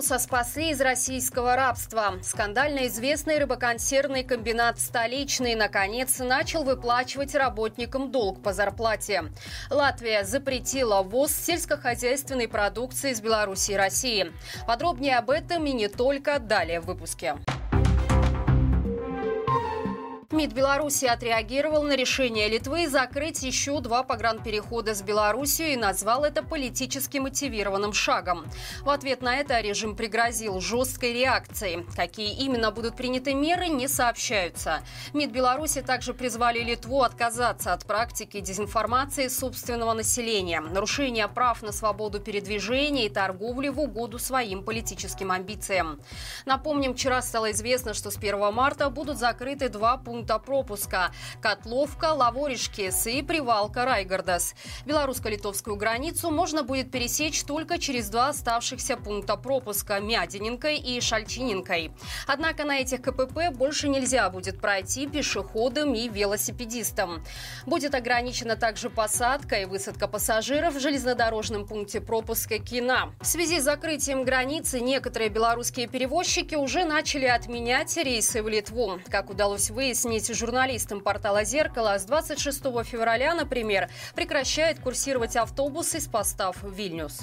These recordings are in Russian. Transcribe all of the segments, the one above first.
Белоруса спасли из российского рабства. Скандально известный рыбоконсервный комбинат «Столичный» наконец начал выплачивать работникам долг по зарплате. Латвия запретила ввоз сельскохозяйственной продукции из Беларуси и России. Подробнее об этом и не только далее в выпуске. МИД Беларуси отреагировал на решение Литвы закрыть еще два погранперехода с Беларусью и назвал это политически мотивированным шагом. В ответ на это режим пригрозил жесткой реакцией. Какие именно будут приняты меры, не сообщаются. МИД Беларуси также призвали Литву отказаться от практики дезинформации собственного населения, нарушения прав на свободу передвижения и торговли в угоду своим политическим амбициям. Напомним, вчера стало известно, что с 1 марта будут закрыты два пункта пункта пропуска – Котловка, Лаворишкес и Привалка Райгардас. Белорусско-литовскую границу можно будет пересечь только через два оставшихся пункта пропуска – Мядининкой и Шальчининкой. Однако на этих КПП больше нельзя будет пройти пешеходам и велосипедистам. Будет ограничена также посадка и высадка пассажиров в железнодорожном пункте пропуска Кина. В связи с закрытием границы некоторые белорусские перевозчики уже начали отменять рейсы в Литву. Как удалось выяснить, объяснить журналистам портала «Зеркало», с 26 февраля, например, прекращает курсировать автобус из постав Вильнюс.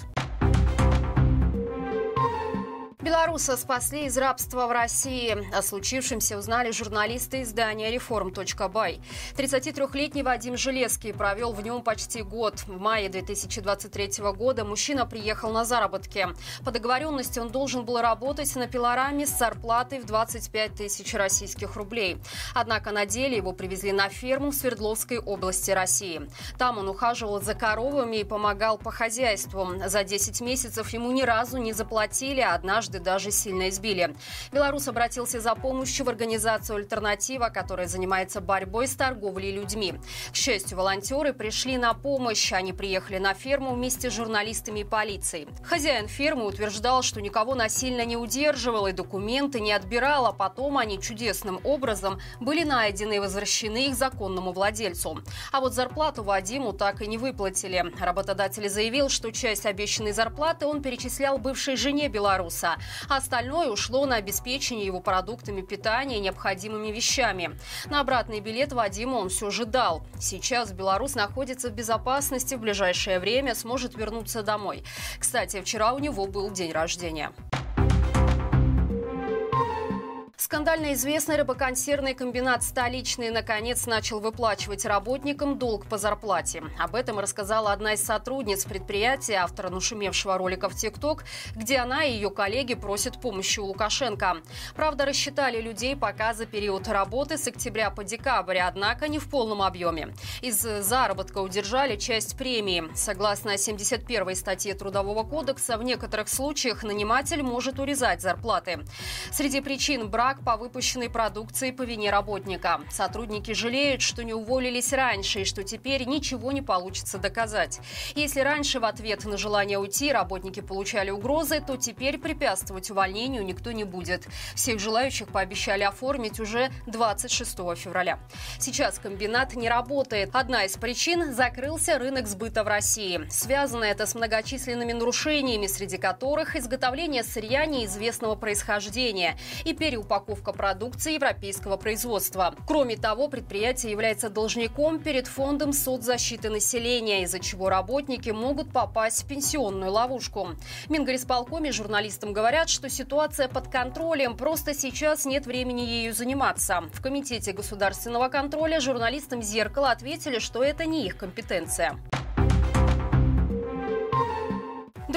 Белоруса спасли из рабства в России. О случившемся узнали журналисты издания «Реформ.бай». 33-летний Вадим Железский провел в нем почти год. В мае 2023 года мужчина приехал на заработки. По договоренности он должен был работать на пилораме с зарплатой в 25 тысяч российских рублей. Однако на деле его привезли на ферму в Свердловской области России. Там он ухаживал за коровами и помогал по хозяйству. За 10 месяцев ему ни разу не заплатили, однажды однажды даже сильно избили. Белорус обратился за помощью в организацию «Альтернатива», которая занимается борьбой с торговлей людьми. К счастью, волонтеры пришли на помощь. Они приехали на ферму вместе с журналистами и полицией. Хозяин фермы утверждал, что никого насильно не удерживал и документы не отбирал, а потом они чудесным образом были найдены и возвращены их законному владельцу. А вот зарплату Вадиму так и не выплатили. Работодатель заявил, что часть обещанной зарплаты он перечислял бывшей жене белоруса. Остальное ушло на обеспечение его продуктами питания и необходимыми вещами. На обратный билет Вадима он все же дал. Сейчас Беларусь находится в безопасности, в ближайшее время сможет вернуться домой. Кстати, вчера у него был день рождения. Скандально известный рыбоконсервный комбинат «Столичный» наконец начал выплачивать работникам долг по зарплате. Об этом рассказала одна из сотрудниц предприятия, автора нашумевшего ролика в ТикТок, где она и ее коллеги просят помощи у Лукашенко. Правда, рассчитали людей пока за период работы с октября по декабрь, однако не в полном объеме. Из заработка удержали часть премии. Согласно 71 статье Трудового кодекса, в некоторых случаях наниматель может урезать зарплаты. Среди причин брак брак по выпущенной продукции по вине работника. Сотрудники жалеют, что не уволились раньше и что теперь ничего не получится доказать. Если раньше в ответ на желание уйти работники получали угрозы, то теперь препятствовать увольнению никто не будет. Всех желающих пообещали оформить уже 26 февраля. Сейчас комбинат не работает. Одна из причин – закрылся рынок сбыта в России. Связано это с многочисленными нарушениями, среди которых изготовление сырья неизвестного происхождения и переупаковка упаковка продукции европейского производства. Кроме того, предприятие является должником перед Фондом соцзащиты населения, из-за чего работники могут попасть в пенсионную ловушку. Мингорисполкоме журналистам говорят, что ситуация под контролем, просто сейчас нет времени ею заниматься. В Комитете государственного контроля журналистам «Зеркало» ответили, что это не их компетенция.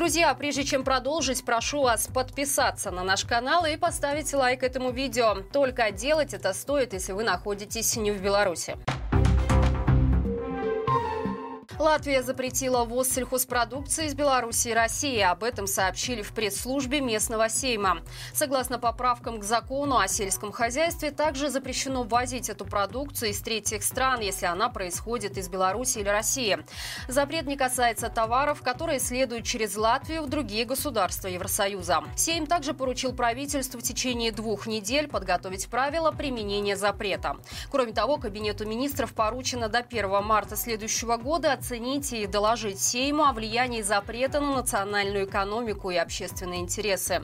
Друзья, прежде чем продолжить, прошу вас подписаться на наш канал и поставить лайк этому видео. Только делать это стоит, если вы находитесь не в Беларуси. Латвия запретила ввоз сельхозпродукции из Беларуси и России. Об этом сообщили в пресс-службе местного сейма. Согласно поправкам к закону о сельском хозяйстве, также запрещено ввозить эту продукцию из третьих стран, если она происходит из Беларуси или России. Запрет не касается товаров, которые следуют через Латвию в другие государства Евросоюза. Сейм также поручил правительству в течение двух недель подготовить правила применения запрета. Кроме того, Кабинету министров поручено до 1 марта следующего года оценить оценить и доложить Сейму о влиянии запрета на национальную экономику и общественные интересы.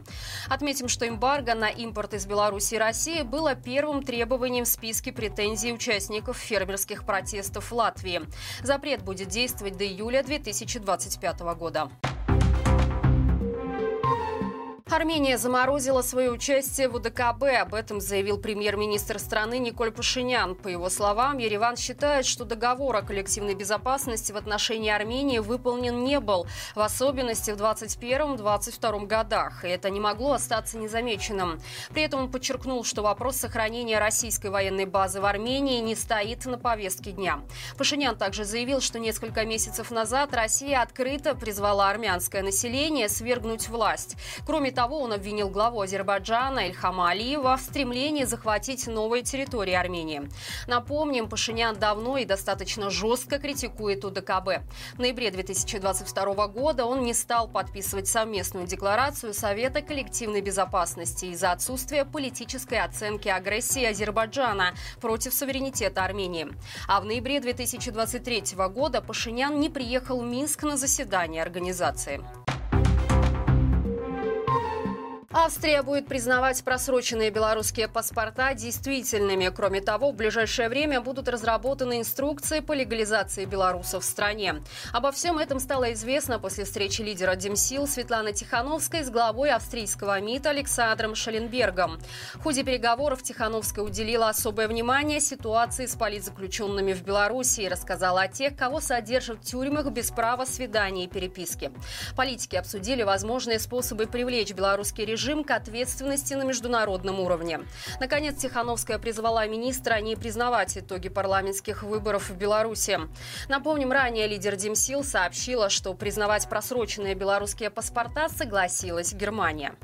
Отметим, что эмбарго на импорт из Беларуси и России было первым требованием в списке претензий участников фермерских протестов в Латвии. Запрет будет действовать до июля 2025 года. Армения заморозила свое участие в УДКБ. Об этом заявил премьер-министр страны Николь Пашинян. По его словам, Ереван считает, что договор о коллективной безопасности в отношении Армении выполнен не был, в особенности в 2021-2022 годах. И это не могло остаться незамеченным. При этом он подчеркнул, что вопрос сохранения российской военной базы в Армении не стоит на повестке дня. Пашинян также заявил, что несколько месяцев назад Россия открыто призвала армянское население свергнуть власть. Кроме того, он обвинил главу Азербайджана Ильхама Алиева в стремлении захватить новые территории Армении. Напомним, Пашинян давно и достаточно жестко критикует УДКБ. В ноябре 2022 года он не стал подписывать совместную декларацию Совета коллективной безопасности из-за отсутствия политической оценки агрессии Азербайджана против суверенитета Армении. А в ноябре 2023 года Пашинян не приехал в Минск на заседание организации. Австрия будет признавать просроченные белорусские паспорта действительными. Кроме того, в ближайшее время будут разработаны инструкции по легализации белорусов в стране. Обо всем этом стало известно после встречи лидера Демсил Светланы Тихановской с главой австрийского МИД Александром Шаленбергом. В ходе переговоров Тихановская уделила особое внимание ситуации с политзаключенными в Беларуси и рассказала о тех, кого содержат в тюрьмах без права свидания и переписки. Политики обсудили возможные способы привлечь белорусский режим режим к ответственности на международном уровне. Наконец, Тихановская призвала министра не признавать итоги парламентских выборов в Беларуси. Напомним, ранее лидер Демсил сообщила, что признавать просроченные белорусские паспорта согласилась Германия.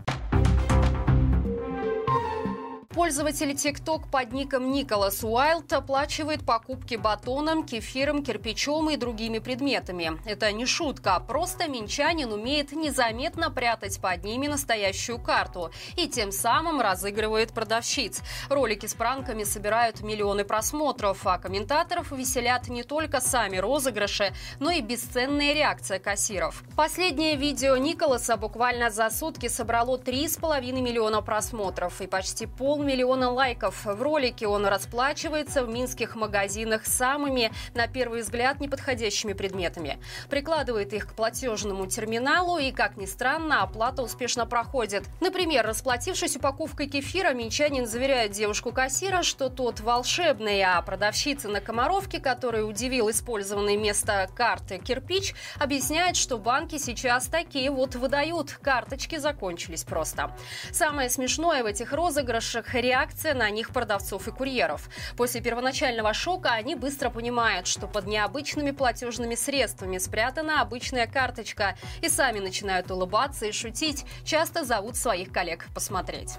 Пользователь TikTok под ником Николас Уайлд оплачивает покупки батоном, кефиром, кирпичом и другими предметами. Это не шутка, просто минчанин умеет незаметно прятать под ними настоящую карту и тем самым разыгрывает продавщиц. Ролики с пранками собирают миллионы просмотров, а комментаторов веселят не только сами розыгрыши, но и бесценная реакция кассиров. Последнее видео Николаса буквально за сутки собрало 3,5 миллиона просмотров и почти пол полмиллиона лайков. В ролике он расплачивается в минских магазинах самыми, на первый взгляд, неподходящими предметами. Прикладывает их к платежному терминалу и, как ни странно, оплата успешно проходит. Например, расплатившись упаковкой кефира, минчанин заверяет девушку-кассира, что тот волшебный, а продавщица на Комаровке, которая удивил использованный вместо карты кирпич, объясняет, что банки сейчас такие вот выдают. Карточки закончились просто. Самое смешное в этих розыгрышах реакция на них продавцов и курьеров. После первоначального шока они быстро понимают, что под необычными платежными средствами спрятана обычная карточка и сами начинают улыбаться и шутить, часто зовут своих коллег посмотреть.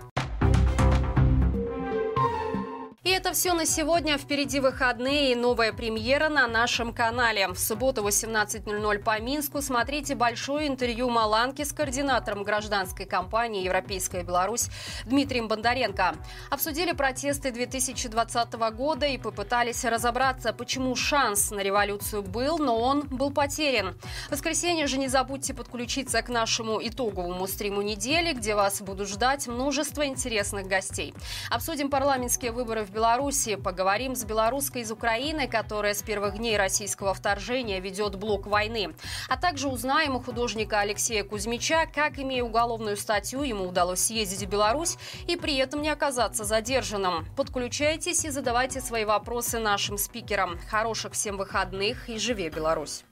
Это все на сегодня. Впереди выходные и новая премьера на нашем канале. В субботу 18.00 по Минску смотрите большое интервью Маланки с координатором гражданской кампании «Европейская Беларусь» Дмитрием Бондаренко. Обсудили протесты 2020 года и попытались разобраться, почему шанс на революцию был, но он был потерян. В воскресенье же не забудьте подключиться к нашему итоговому стриму недели, где вас будут ждать множество интересных гостей. Обсудим парламентские выборы в Беларуси. Поговорим с белорусской из Украины, которая с первых дней российского вторжения ведет блок войны. А также узнаем у художника Алексея Кузьмича, как, имея уголовную статью, ему удалось съездить в Беларусь и при этом не оказаться задержанным. Подключайтесь и задавайте свои вопросы нашим спикерам. Хороших всем выходных и живи Беларусь!